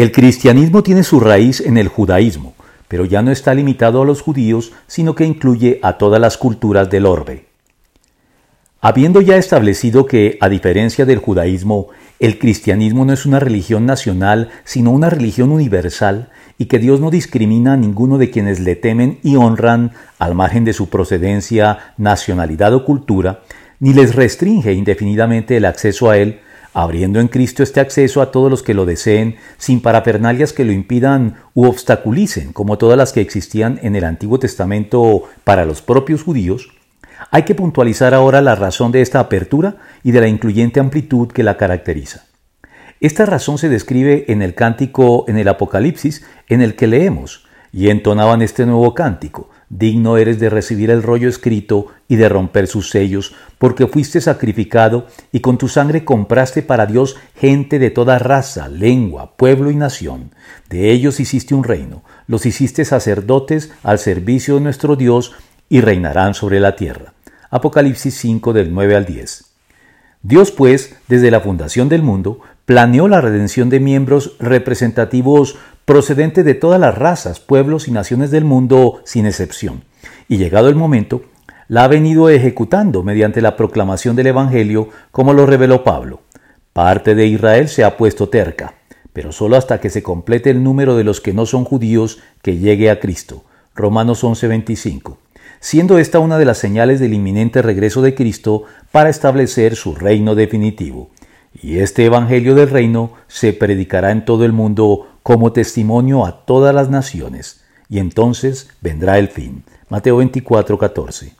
El cristianismo tiene su raíz en el judaísmo, pero ya no está limitado a los judíos, sino que incluye a todas las culturas del orbe. Habiendo ya establecido que, a diferencia del judaísmo, el cristianismo no es una religión nacional, sino una religión universal, y que Dios no discrimina a ninguno de quienes le temen y honran al margen de su procedencia, nacionalidad o cultura, ni les restringe indefinidamente el acceso a Él, abriendo en Cristo este acceso a todos los que lo deseen, sin parafernalias que lo impidan u obstaculicen, como todas las que existían en el Antiguo Testamento para los propios judíos, hay que puntualizar ahora la razón de esta apertura y de la incluyente amplitud que la caracteriza. Esta razón se describe en el cántico en el Apocalipsis en el que leemos, y entonaban este nuevo cántico, digno eres de recibir el rollo escrito y de romper sus sellos, porque fuiste sacrificado y con tu sangre compraste para Dios gente de toda raza, lengua, pueblo y nación. De ellos hiciste un reino, los hiciste sacerdotes al servicio de nuestro Dios y reinarán sobre la tierra. Apocalipsis 5 del 9 al 10. Dios, pues, desde la fundación del mundo, planeó la redención de miembros representativos procedentes de todas las razas, pueblos y naciones del mundo sin excepción. Y llegado el momento, la ha venido ejecutando mediante la proclamación del Evangelio, como lo reveló Pablo. Parte de Israel se ha puesto terca, pero solo hasta que se complete el número de los que no son judíos que llegue a Cristo. Romanos 11:25 siendo esta una de las señales del inminente regreso de Cristo para establecer su reino definitivo. Y este Evangelio del reino se predicará en todo el mundo como testimonio a todas las naciones, y entonces vendrá el fin. Mateo 24, 14.